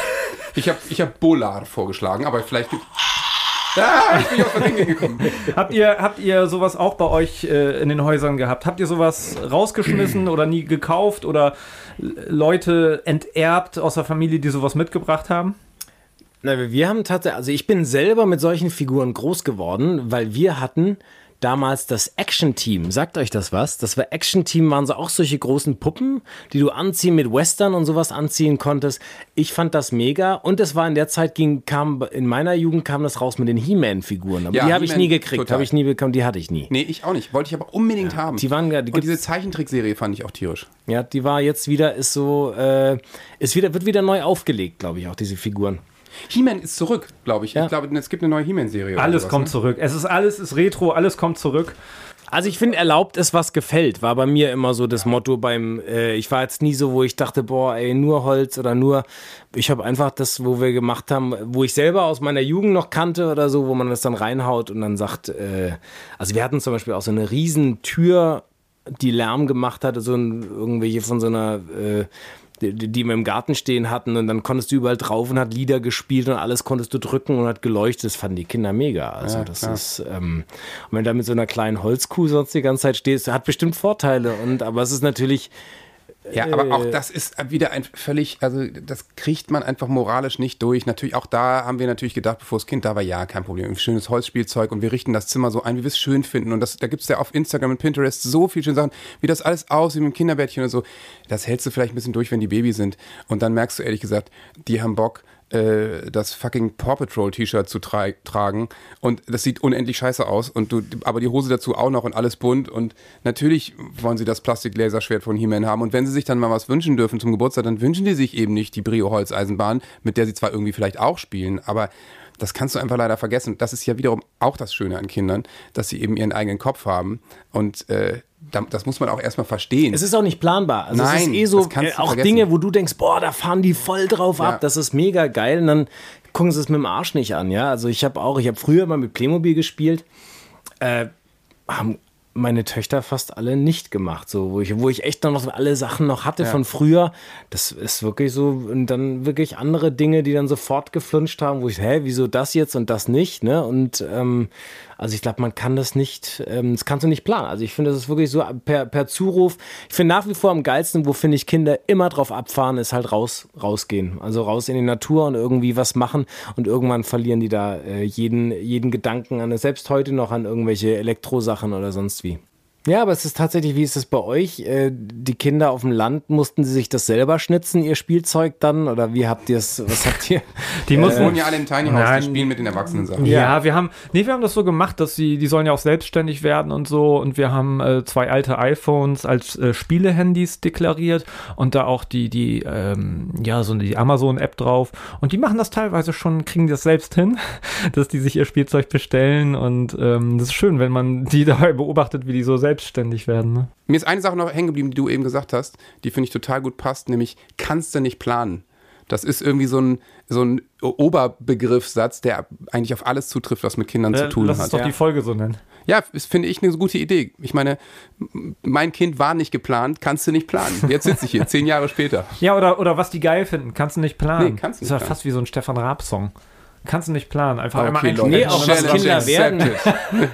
Ich habe ich hab Bolar vorgeschlagen, aber vielleicht gibt. Ah, ich bin auf das Ding gekommen. Habt ihr, habt ihr sowas auch bei euch äh, in den Häusern gehabt? Habt ihr sowas rausgeschmissen oder nie gekauft oder Leute enterbt aus der Familie, die sowas mitgebracht haben? Na, wir haben tatsächlich, also ich bin selber mit solchen Figuren groß geworden, weil wir hatten damals das Action-Team. Sagt euch das was? Das war Action-Team, waren so auch solche großen Puppen, die du anziehen mit Western und sowas anziehen konntest. Ich fand das mega und es war in der Zeit ging, kam, in meiner Jugend kam das raus mit den He-Man-Figuren. Aber Ja, die habe ich He-Man, nie gekriegt, habe ich nie bekommen, die hatte ich nie. Nee, ich auch nicht. Wollte ich aber unbedingt haben. die waren ja- die Und diese Zeichentrickserie fand ich auch tierisch. Ja, die war jetzt wieder, ist so, äh, ist wieder, wird wieder neu aufgelegt, glaube ich, auch diese Figuren. He-Man ist zurück, glaube ich. Ja. Ich glaube, es gibt eine neue He-Man-Serie. oder Alles sowas, kommt ne? zurück. Es ist alles ist Retro, alles kommt zurück. Also ich finde, erlaubt ist, was gefällt, war bei mir immer so das Motto beim, äh, ich war jetzt nie so, wo ich dachte, boah, ey, nur Holz oder nur, ich habe einfach das, wo wir gemacht haben, wo ich selber aus meiner Jugend noch kannte oder so, wo man das dann reinhaut und dann sagt, äh, also wir hatten zum Beispiel auch so eine riesen Tür, die Lärm gemacht hatte, so ein, irgendwelche von so einer, äh, die, die wir im Garten stehen hatten und dann konntest du überall drauf und hat Lieder gespielt und alles konntest du drücken und hat geleuchtet. Das fanden die Kinder mega. Also Ja, das klar. ist, ähm, und wenn du da mit so einer kleinen Holzkuh sonst die ganze Zeit stehst, hat bestimmt Vorteile und, aber es ist natürlich, Ja, aber Äh. auch das ist wieder ein völlig, also das kriegt man einfach moralisch nicht durch. Natürlich, auch da haben wir natürlich gedacht, bevor das Kind da war, ja, kein Problem, schönes Holzspielzeug und wir richten das Zimmer so ein, wie wir es schön finden. Und das, da gibt es ja auf Instagram und Pinterest so viele schöne Sachen, wie das alles aussieht mit dem Kinderbettchen und so. Das hältst du vielleicht ein bisschen durch, wenn die Baby sind. Und dann merkst du ehrlich gesagt, die haben Bock, äh, das fucking Paw Patrol T-Shirt zu tra tragen. Und das sieht unendlich scheiße aus. Und du, aber die Hose dazu auch noch und alles bunt. Und natürlich wollen sie das Plastik-Laserschwert von He-Man haben. Und wenn sie sich dann mal was wünschen dürfen zum Geburtstag, dann wünschen die sich eben nicht die Brio-Holzeisenbahn, mit der sie zwar irgendwie vielleicht auch spielen, aber das kannst du einfach leider vergessen. Das ist ja wiederum auch das Schöne an Kindern, dass sie eben ihren eigenen Kopf haben. Und äh, das muss man auch erstmal verstehen. Es ist auch nicht planbar. Also es ist Nein, eh so, äh, auch vergessen. Dinge, wo du denkst, boah, da fahren die voll drauf Ja. ab, das ist mega geil. Und dann gucken sie es mit dem Arsch nicht an, ja. Also ich habe auch, ich habe früher mal mit Playmobil gespielt, äh, haben meine Töchter fast alle nicht gemacht, so wo ich, wo ich echt noch alle Sachen noch hatte von früher. Das ist wirklich so und dann wirklich andere Dinge, die dann sofort geflunscht haben, wo ich, hä, wieso das jetzt und das nicht, ne? Und ähm, also ich glaube, man kann das nicht, ähm, das kannst du nicht planen. Also ich finde, das ist wirklich so per, per Zuruf. Ich finde nach wie vor am geilsten, wo finde ich Kinder immer drauf abfahren, ist halt raus, rausgehen. Also raus in die Natur und irgendwie was machen und irgendwann verlieren die da äh, jeden, jeden Gedanken an, selbst heute noch an irgendwelche Elektrosachen oder sonst wie. Ja, aber es ist tatsächlich, wie ist es bei euch? Äh, die Kinder auf dem Land, mussten sie sich das selber schnitzen, ihr Spielzeug dann? Oder wie habt ihr es, was habt ihr? Die die mussten wohnen ja alle im Tiny House, die spielen mit den Erwachsenen Sachen. Ja, wir haben, nee, wir haben das so gemacht, dass sie, die sollen ja auch selbstständig werden und so. Und wir haben äh, zwei alte iPhones als äh, Spielehandys deklariert und da auch die, die, ähm, ja, so die Amazon-App drauf. Und die machen das teilweise schon, kriegen das selbst hin, dass die sich ihr Spielzeug bestellen. Und ähm, das ist schön, wenn man die dabei beobachtet, wie die so selbstständig werden. Ne? Mir ist eine Sache noch hängen geblieben, die du eben gesagt hast, die finde ich total gut passt, nämlich kannst du nicht planen. Das ist irgendwie so ein, so ein Oberbegriffssatz, der eigentlich auf alles zutrifft, was mit Kindern zu Äh, tun Lass hat. uns doch die Folge so nennen. Ja, das finde ich eine gute Idee. Ich meine, mein Kind war nicht geplant, kannst du nicht planen. Jetzt sitze ich hier, zehn Jahre später. Ja, oder, oder was die geil finden, kannst du nicht planen. Nee, kannst du Das ist nicht ja fast wie so ein Stefan Raab-Song. Kannst du nicht planen, einfach Okay, einmal Leute. einstellen. Nee, auch was Kinder werden.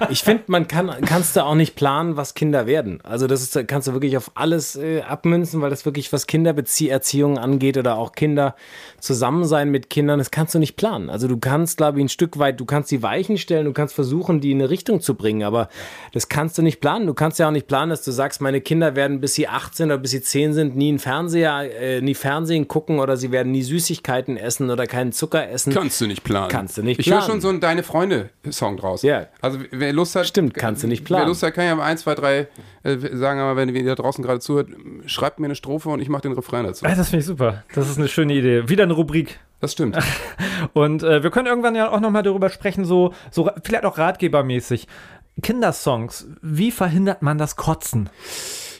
Ich finde, man kann, kannst du auch nicht planen, was Kinder werden. Also das ist, kannst du wirklich auf alles äh, abmünzen, weil das wirklich, was Kindererziehung angeht oder auch Kinder zusammen sein mit Kindern, das kannst du nicht planen. Also du kannst, glaube ich, ein Stück weit, du kannst die Weichen stellen, du kannst versuchen, die in eine Richtung zu bringen, aber das kannst du nicht planen. Du kannst ja auch nicht planen, dass du sagst, meine Kinder werden, bis sie 18 oder bis sie 10 sind, nie einen Fernseher, äh, nie Fernsehen gucken oder sie werden nie Süßigkeiten essen oder keinen Zucker essen. Kannst du nicht planen. Kannst du nicht Ich höre planen. schon so einen Deine Freunde-Song draus. Ja. Also wer Lust hat. Stimmt, kannst du nicht planen. Wer Lust hat, kann ja mal eins, zwei, drei äh, sagen, aber wenn ihr da draußen gerade zuhört, schreibt mir eine Strophe und ich mache den Refrain dazu. Ah, Das finde ich super. Das ist eine schöne Idee. Wieder eine Rubrik. Das stimmt. Und äh, wir können irgendwann ja auch nochmal darüber sprechen, so, so vielleicht auch ratgebermäßig. Kindersongs, wie verhindert man das Kotzen?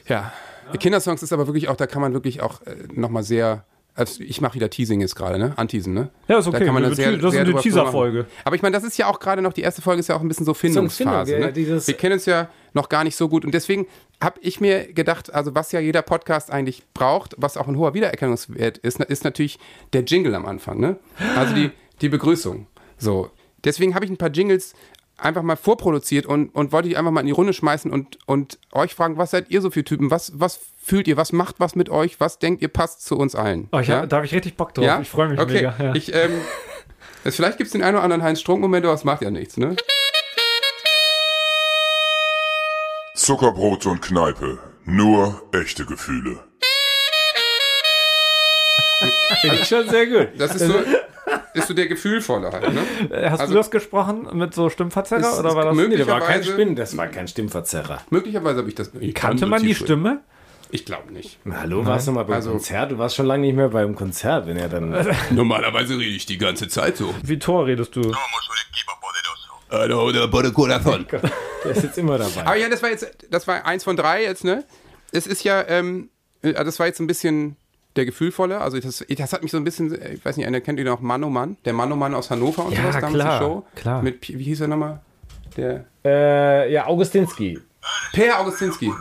Ja. Kindersongs ist aber wirklich auch, da kann man wirklich auch äh, nochmal sehr. Also ich mache wieder Teasing jetzt gerade, ne? Anteasen, ne? Ja, ist okay. Da kann man Wir- da sehr, das ist sehr eine drüber Teaser-Folge. Aber ich meine, das ist ja auch gerade noch, die erste Folge ist ja auch ein bisschen so Findung, Findungsphase. ne? Wir kennen uns ja noch gar nicht so gut. Und deswegen habe ich mir gedacht, also was ja jeder Podcast eigentlich braucht, was auch ein hoher Wiedererkennungswert ist, ist natürlich der Jingle am Anfang, ne? Also die, die Begrüßung. So. Deswegen habe ich ein paar Jingles einfach mal vorproduziert und, und wollte die einfach mal in die Runde schmeißen und, und euch fragen, was seid ihr so für Typen? Was, was fühlt ihr? Was macht was mit euch? Was denkt ihr passt zu uns allen? Oh, ich, ja? Da habe ich richtig Bock drauf. Ja? Ich freue mich okay. mega. Ja. Ich, ähm, es, vielleicht gibt es den einen oder anderen Heinz-Strunk-Moment, aber es macht ja nichts, ne? Zuckerbrot und Kneipe. Nur echte Gefühle. Finde ich schon sehr gut. Das ist so, so der Gefühlvolle halt, ne? Äh, Hast also- du das gesprochen mit so Stimmverzerrer Ist- oder war das? möglich. Nee, das war kein Möglicherweise- Spinn, das war kein Stimmverzerrer. Möglicherweise habe ich das. Ich Kannte man die Stimme? Ich glaube nicht. Hallo, warst du mal beim Also- Konzert? Du warst schon lange nicht mehr beim Konzert, wenn er dann. Normalerweise rede ich die ganze Zeit so. Wie Tor redest du? Der ist jetzt immer dabei. Aber ja, das war jetzt, das war eins von drei jetzt, ne? Es ist ja, ähm, äh, das war jetzt ein bisschen der Gefühlvolle. Also das, das hat mich so ein bisschen, äh, ich weiß nicht, einer kennt ihn noch Mann oh Mann, der Mann oh Mann aus Hannover und Ja, sowas, damals klar, die Show. klar. Mit, Pi- wie hieß er nochmal? Der Äh, ja, Augustinski. Per Augustinski.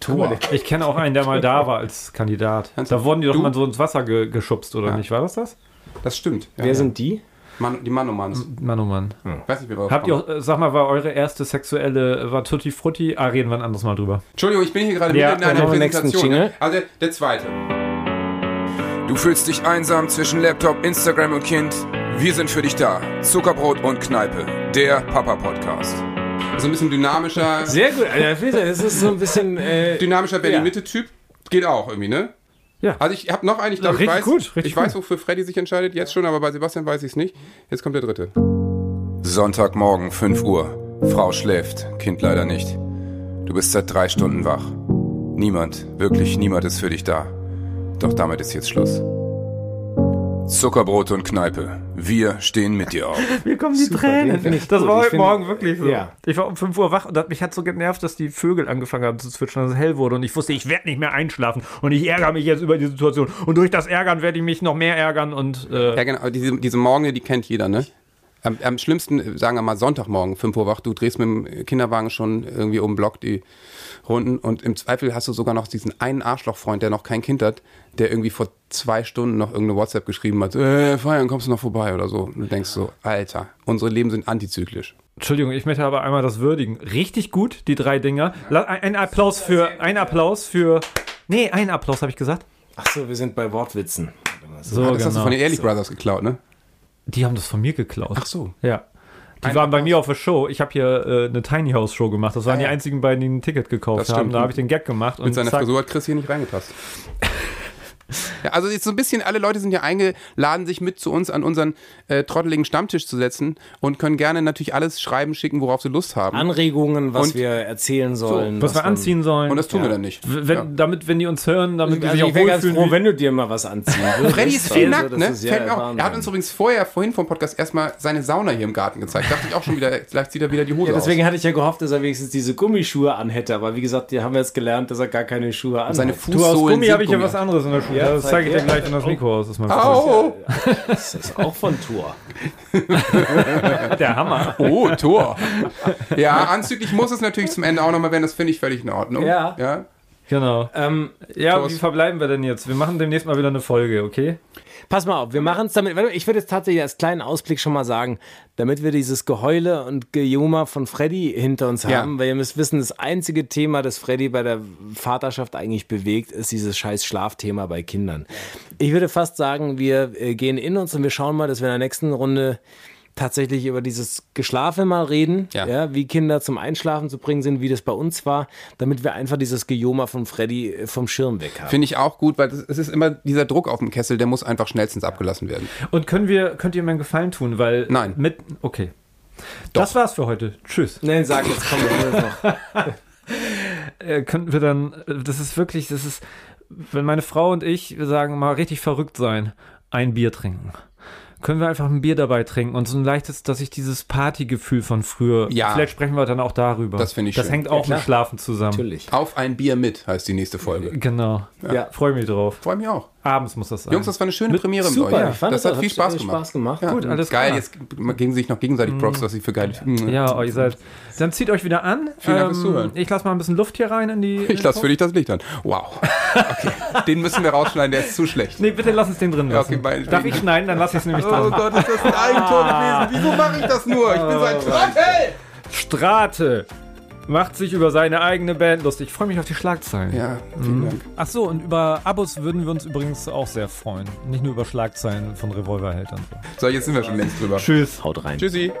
Tor. Ich kenne auch einen, der mal da war als Kandidat. Da wurden die doch du? mal so ins Wasser ge geschubst, oder Ja. nicht? War das das? Das stimmt. Ja, Wer ja. sind die? Mann, die Mann Manns. Mann, oh Mann. Weiß nicht, wie wir Habt ihr, auch, äh, sag mal, war eure erste sexuelle, war Tutti Frutti? Ah, reden wir ein anderes Mal drüber. Entschuldigung, ich bin hier gerade Ja, mitten in einer Präsentation. Ne? Also der, der zweite. Du fühlst dich einsam zwischen Laptop, Instagram und Kind. Wir sind für dich da. Zuckerbrot und Kneipe. Der Papa-Podcast. So ein bisschen dynamischer, Sehr gut. Alter, das ist so ein bisschen. Äh, dynamischer Berlin-Mitte-Typ. Geht auch irgendwie, ne? Ja. Also ich habe noch einen, ich glaube, ich richtig weiß, gut, ich weiß, wofür Freddy sich entscheidet, jetzt schon, aber bei Sebastian weiß ich es nicht. Jetzt kommt der dritte. Sonntagmorgen, 5 Uhr. Frau schläft, Kind leider nicht. Du bist seit drei Stunden wach. Niemand, wirklich niemand ist für dich da. Doch damit ist jetzt Schluss. Zuckerbrot und Kneipe. Wir stehen mit dir auf. Mir kommen die Super, Tränen. das gut. war heute find- Morgen wirklich so. Ja. Ich war um 5 Uhr wach und mich hat so genervt, dass die Vögel angefangen haben zu zwitschern, dass es hell wurde und ich wusste, ich werde nicht mehr einschlafen und ich ärgere mich jetzt über die Situation und durch das Ärgern werde ich mich noch mehr ärgern und äh, Ja, genau, diese, diese Morgen, die kennt jeder, ne? Am, am schlimmsten, sagen wir mal, Sonntagmorgen, 5 Uhr wach, du drehst mit dem Kinderwagen schon irgendwie um den Block die Runden und im Zweifel hast du sogar noch diesen einen Arschlochfreund, der noch kein Kind hat, der irgendwie vor zwei Stunden noch irgendeine WhatsApp geschrieben hat, äh, feiern, kommst du noch vorbei oder so. Und du denkst so, Alter, unsere Leben sind antizyklisch. Entschuldigung, ich möchte aber einmal das würdigen. Richtig gut, die drei Dinger. Ein, Applaus für, ein Applaus für, nee, ein Applaus habe ich gesagt. Ach so, wir sind bei Wortwitzen. So, Ah, das hast du von den Ehrlich Brothers geklaut, ne? Die haben das von mir geklaut. Ach so. Ja. Die waren bei mir auf der Show. Ich habe hier äh, eine Tiny House Show gemacht. Das waren Ah, ja. die einzigen beiden, die ein Ticket gekauft haben. Da habe ich den Gag gemacht. Mit seiner zack. Frisur hat Chris hier nicht reingepasst. Ja, also jetzt so ein bisschen, alle Leute sind ja eingeladen, sich mit zu uns an unseren äh, trotteligen Stammtisch zu setzen und können gerne natürlich alles schreiben, schicken, worauf sie Lust haben. Anregungen, was Und- wir erzählen sollen. Was wir man- anziehen sollen. und das tun wir Ja. dann nicht. Wenn, ja. Damit, wenn die uns hören, damit die Also sich auch ich wäre ganz froh, wenn du dir mal was anziehen würdest. Freddy ist viel Also, nackt, das ne? Fällt mir auch. Er hat uns übrigens vorher, vorhin vom Podcast erstmal seine Sauna hier im Garten gezeigt. Dachte ich auch schon wieder, vielleicht zieht er wieder die Hose Ja, deswegen aus. hatte ich ja gehofft, dass er wenigstens diese Gummischuhe anhätte. Aber wie gesagt, die haben wir jetzt gelernt, dass er gar keine Schuhe anhat. Seine Du, aus Fußsohlen Gummi habe ich ja was anderes in der Schule. Ja, das zeig zeige ich dir gleich, wenn das Mikro aus ist. Mein Au! Das ist auch von Tour. Freund. Der Hammer. Oh, Tor. Ja, anzüglich muss es natürlich zum Ende auch nochmal werden. Das finde ich völlig in Ordnung. Ja. ja. Genau. Ähm, Ja, Thorsten. wie verbleiben wir denn jetzt? Wir machen demnächst mal wieder eine Folge, okay? Pass mal auf, wir machen es damit. Ich würde jetzt tatsächlich als kleinen Ausblick schon mal sagen, damit wir dieses Geheule und Gejummer von Freddy hinter uns Ja. haben, weil ihr müsst wissen, das einzige Thema, das Freddy bei der Vaterschaft eigentlich bewegt, ist dieses scheiß Schlafthema bei Kindern. Ich würde fast sagen, wir äh, gehen in uns und wir schauen mal, dass wir in der nächsten Runde tatsächlich über dieses Geschlafe mal reden, Ja. ja. wie Kinder zum Einschlafen zu bringen sind, wie das bei uns war, damit wir einfach dieses Gejoma von Freddy äh, vom Schirm weg haben. Finde ich auch gut, weil es ist immer dieser Druck auf dem Kessel, der muss einfach schnellstens abgelassen werden. Und können wir, könnt ihr mir einen Gefallen tun? Weil Nein. Mit, okay. Das war's für heute. Tschüss. Nein, sag jetzt, komm, wir noch. Äh, könnten wir dann, äh, das ist wirklich, das ist, wenn meine Frau und ich, wir sagen mal, richtig verrückt sein, ein Bier trinken. Können wir einfach ein Bier dabei trinken und so ein leichtes, dass ich dieses Partygefühl von früher, Ja. vielleicht sprechen wir dann auch darüber. Das finde ich Das schön. hängt auch klar. mit Schlafen zusammen. Natürlich. Auf ein Bier mit heißt die nächste Folge. Genau. Ja. Freue mich drauf. Freue mich auch. Abends muss das sein. Jungs, das war eine schöne Mit- Premiere mit Super, euch. ich fand das das hat viel Spaß gemacht. Spaß gemacht. Ja, Gut, alles geil, klar. jetzt geben sich noch gegenseitig Props, was ich für geile. Ja, oh, ihr seid. Dann zieht euch wieder an. Ähm, Vielen Dank fürs Zuhören. Ich lasse mal ein bisschen Luft hier rein in die. Ich lasse für dich das Licht an. Wow. Okay. Den müssen wir rausschneiden, der ist zu schlecht. Nee, bitte lass uns den drin Ja, lassen. okay, meinetwegen. Darf ich schneiden? Dann lasse ich es nämlich Oh drin. Gott, ist das ein Eigentor gewesen? Wieso mache ich das nur? Ich bin so ein Trottel! Strate macht sich über seine eigene Band lustig. Ich freue mich auf die Schlagzeilen. Ja, vielen Dank. Ach so, und über Abos würden wir uns übrigens auch sehr freuen. Nicht nur über Schlagzeilen von Revolverheld und so. So, jetzt sind wir schon längst drüber. Tschüss. Haut rein. Tschüssi.